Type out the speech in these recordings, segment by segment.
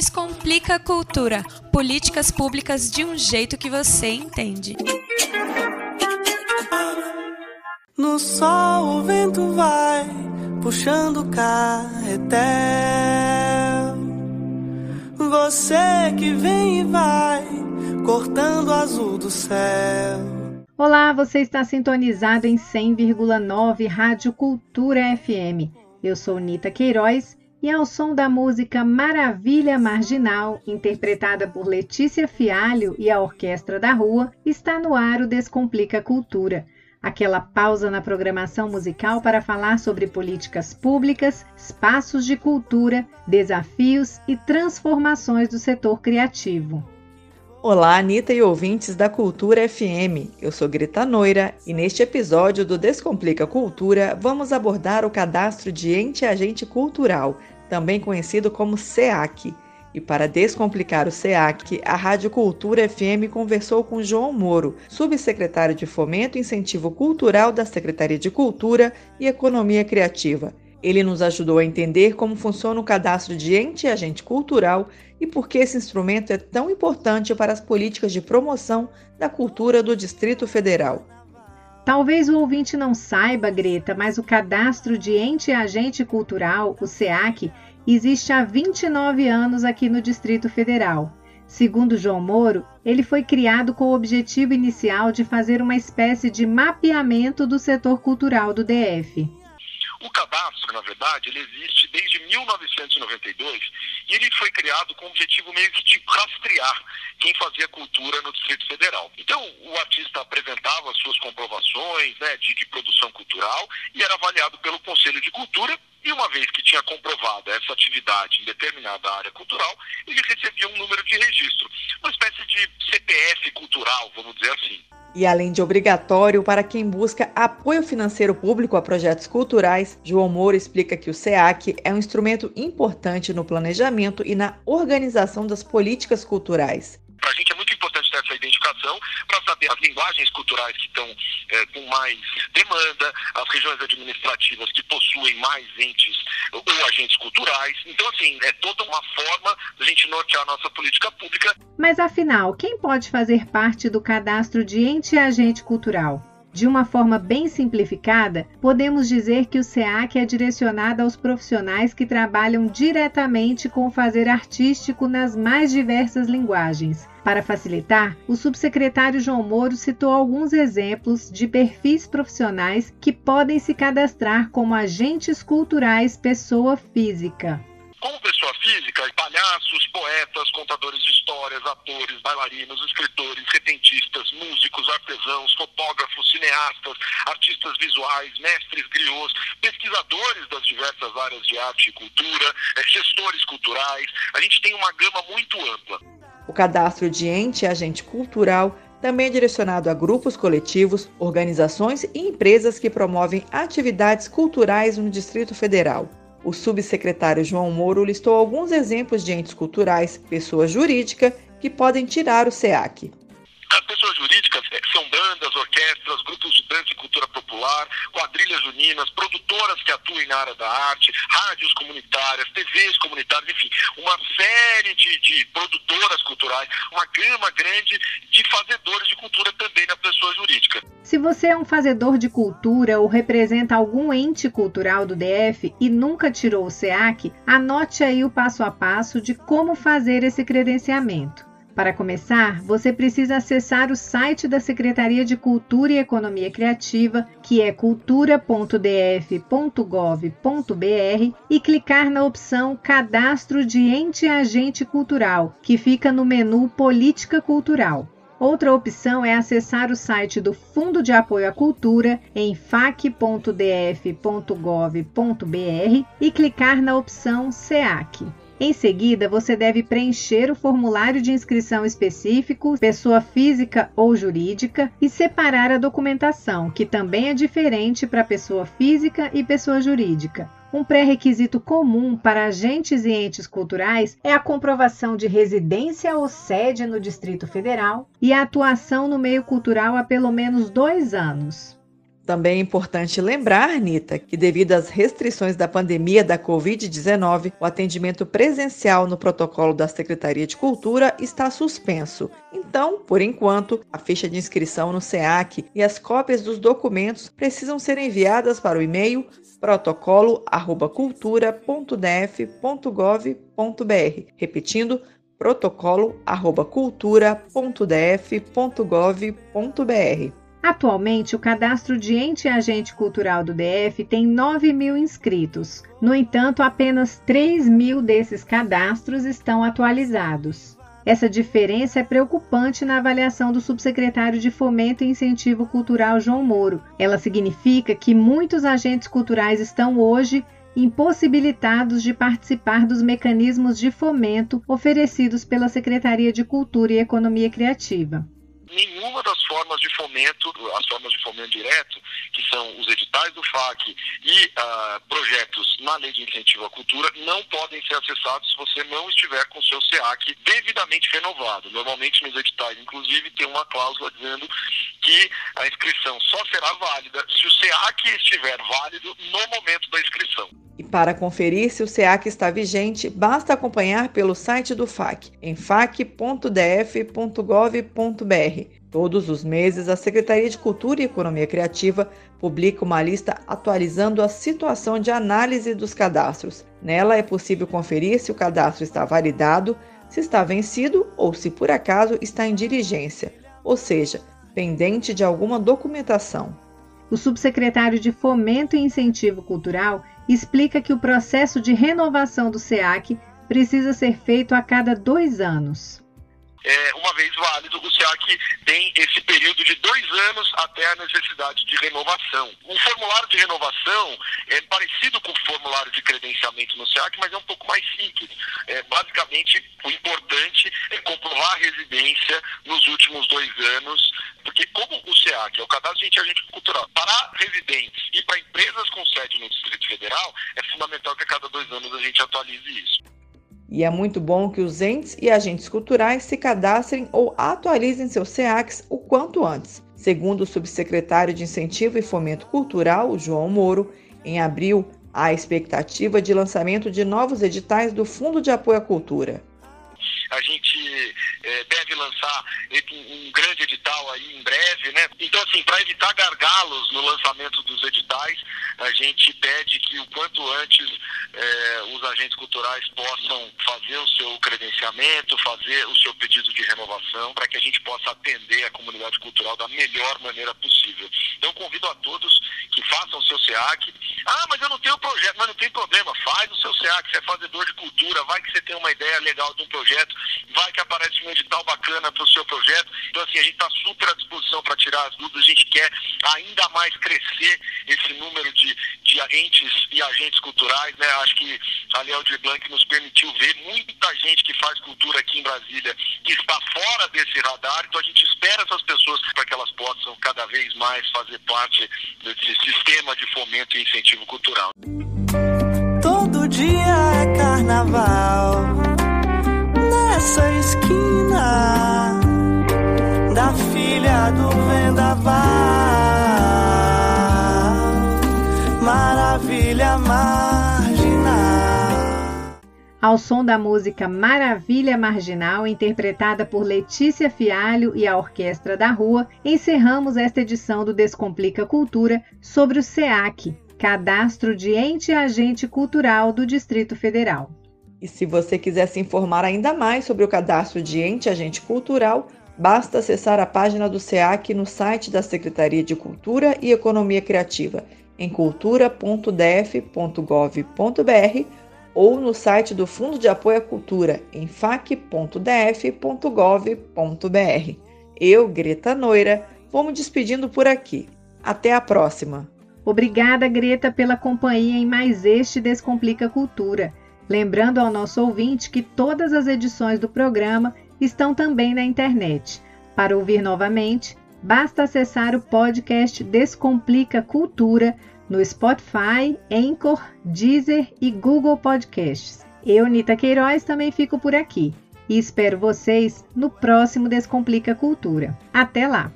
Descomplica a cultura, políticas públicas de um jeito que você entende. No sol o vento vai puxando o carretel. Você que vem e vai cortando o azul do céu. Olá, você está sintonizado em 100,9 Rádio Cultura FM. Eu sou Nita Queiroz e ao som da música Maravilha Marginal, interpretada por Letícia Fialho e a Orquestra da Rua, está no ar o Descomplica Cultura, aquela pausa na programação musical para falar sobre políticas públicas, espaços de cultura, desafios e transformações do setor criativo. Olá, Anitta e ouvintes da Cultura FM. Eu sou Greta Noira e neste episódio do Descomplica Cultura vamos abordar o cadastro de ente agente cultural, também conhecido como SEAC. E para descomplicar o SEAC, a Rádio Cultura FM conversou com João Moro, subsecretário de Fomento e Incentivo Cultural da Secretaria de Cultura e Economia Criativa. Ele nos ajudou a entender como funciona o cadastro de ente e agente cultural e por que esse instrumento é tão importante para as políticas de promoção da cultura do Distrito Federal. Talvez o ouvinte não saiba, Greta, mas o cadastro de ente e agente cultural, o SEAC, existe há 29 anos aqui no Distrito Federal. Segundo João Moro, ele foi criado com o objetivo inicial de fazer uma espécie de mapeamento do setor cultural do DF. O cadastro, na verdade, ele existe desde 1992 e ele foi criado com o objetivo meio que de rastrear quem fazia cultura no Distrito Federal. Então, o artista apresentava suas comprovações né, de, de produção cultural e era avaliado pelo Conselho de Cultura e uma vez que tinha comprovado essa atividade em determinada área cultural, ele recebia um número de registro, uma espécie de CPF cultural, vamos dizer assim e além de obrigatório para quem busca apoio financeiro público a projetos culturais, João Moura explica que o SEAC é um instrumento importante no planejamento e na organização das políticas culturais. As linguagens culturais que estão é, com mais demanda, as regiões administrativas que possuem mais entes ou agentes culturais. Então, assim, é toda uma forma da gente nortear a nossa política pública. Mas, afinal, quem pode fazer parte do cadastro de ente e agente cultural? De uma forma bem simplificada, podemos dizer que o SEAC é direcionado aos profissionais que trabalham diretamente com o fazer artístico nas mais diversas linguagens. Para facilitar, o subsecretário João Moro citou alguns exemplos de perfis profissionais que podem se cadastrar como agentes culturais pessoa física. Física, palhaços, poetas, contadores de histórias, atores, bailarinos, escritores, repentistas, músicos, artesãos, fotógrafos, cineastas, artistas visuais, mestres griots, pesquisadores das diversas áreas de arte e cultura, eh, gestores culturais. A gente tem uma gama muito ampla. O cadastro de ente agente cultural também é direcionado a grupos coletivos, organizações e empresas que promovem atividades culturais no Distrito Federal. O subsecretário João Moro listou alguns exemplos de entes culturais, pessoa jurídica, que podem tirar o SEAC. As pessoas jurídicas eh, são bandas, orquestras, grupos de dança e cultura popular, quadrilhas juninas, produtoras que atuem na área da arte, rádios comunitárias, TVs comunitárias, enfim, uma série de, de produtoras culturais, uma gama grande de fazedores de cultura também na pessoa jurídica. Se você é um fazedor de cultura ou representa algum ente cultural do DF e nunca tirou o SEAC, anote aí o passo a passo de como fazer esse credenciamento. Para começar, você precisa acessar o site da Secretaria de Cultura e Economia Criativa, que é cultura.df.gov.br, e clicar na opção Cadastro de Ente Agente Cultural, que fica no menu Política Cultural. Outra opção é acessar o site do Fundo de Apoio à Cultura em fac.df.gov.br e clicar na opção SEAC. Em seguida, você deve preencher o formulário de inscrição específico, pessoa física ou jurídica, e separar a documentação, que também é diferente para pessoa física e pessoa jurídica. Um pré-requisito comum para agentes e entes culturais é a comprovação de residência ou sede no Distrito Federal e a atuação no meio cultural há pelo menos dois anos. Também é importante lembrar, Anitta, que devido às restrições da pandemia da Covid-19, o atendimento presencial no protocolo da Secretaria de Cultura está suspenso. Então, por enquanto, a ficha de inscrição no SEAC e as cópias dos documentos precisam ser enviadas para o e-mail protocolo@cultura.df.gov.br. Repetindo, protocolo@cultura.df.gov.br. Atualmente, o cadastro de ente e agente cultural do DF tem 9 mil inscritos. No entanto, apenas 3 mil desses cadastros estão atualizados. Essa diferença é preocupante na avaliação do subsecretário de Fomento e Incentivo Cultural João Moro. Ela significa que muitos agentes culturais estão hoje impossibilitados de participar dos mecanismos de fomento oferecidos pela Secretaria de Cultura e Economia Criativa nenhuma das formas de fomento, as formas de fomento direto, que são os editais do FAC e uh, projetos na lei de incentivo à cultura, não podem ser acessados se você não estiver com o seu SEAC devidamente renovado. Normalmente nos editais, inclusive, tem uma cláusula dizendo que a inscrição só será válida se o SEAC estiver válido no momento da inscrição. E para conferir se o SEAC está vigente, basta acompanhar pelo site do FAC, em fac.df.gov.br. Todos os meses, a Secretaria de Cultura e Economia Criativa publica uma lista atualizando a situação de análise dos cadastros. Nela é possível conferir se o cadastro está validado, se está vencido ou se por acaso está em diligência, ou seja, pendente de alguma documentação. O subsecretário de Fomento e Incentivo Cultural explica que o processo de renovação do SEAC precisa ser feito a cada dois anos é, uma vez válido, o SEAC tem esse período de dois anos até a necessidade de renovação. O formulário de renovação é parecido com o formulário de credenciamento no SEAC, mas é um pouco mais simples. É, basicamente, o importante é comprovar a residência nos últimos dois anos, porque como o SEAC é o cadastro de agente cultural, para residentes e para empresas com sede no Distrito Federal, é fundamental que a cada dois anos a gente atualize isso. E é muito bom que os entes e agentes culturais se cadastrem ou atualizem seus SEACs o quanto antes. Segundo o subsecretário de Incentivo e Fomento Cultural, João Moro, em abril há expectativa de lançamento de novos editais do Fundo de Apoio à Cultura. A gente é, deve lançar um grande edital aí em breve, né? Então, assim, para evitar gargalos no lançamento dos editais, a gente pede que o quanto antes é, os agentes culturais possam fazer o seu credenciamento, fazer o seu pedido de renovação, para que a gente possa atender a comunidade cultural da melhor maneira possível. Então, convido a todos que façam o seu SEAC. Ah, mas eu não tenho projeto, mas não tem problema, faz o seu SEAC, você é fazedor de cultura, vai que você tem uma ideia legal de um projeto, vai que aparece um edital bacana para o seu projeto. Então, assim, a gente está super à disposição para tirar as dúvidas, a gente quer ainda mais crescer esse número de, de entes e agentes culturais, né? Acho que a Léo de Blanc nos permitiu ver muita gente que faz cultura aqui em Brasília que está fora desse radar, então a gente espera essas pessoas para que elas possam cada vez mais fazer parte desse sistema de fomento e incentivo cultural. Todo dia Ao som da música Maravilha Marginal, interpretada por Letícia Fialho e a Orquestra da Rua, encerramos esta edição do Descomplica Cultura sobre o SEAC, Cadastro de Ente Agente Cultural do Distrito Federal. E se você quiser se informar ainda mais sobre o cadastro de ente agente cultural, basta acessar a página do SEAC no site da Secretaria de Cultura e Economia Criativa em cultura.df.gov.br ou no site do Fundo de Apoio à Cultura em fac.df.gov.br. Eu, Greta Noira, vou me despedindo por aqui. Até a próxima! Obrigada, Greta, pela companhia em mais este Descomplica Cultura. Lembrando ao nosso ouvinte que todas as edições do programa estão também na internet. Para ouvir novamente, basta acessar o podcast Descomplica Cultura no Spotify, Anchor, Deezer e Google Podcasts. Eu, Nita Queiroz, também fico por aqui e espero vocês no próximo Descomplica Cultura. Até lá!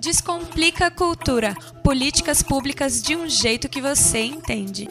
Descomplica cultura. Políticas públicas de um jeito que você entende.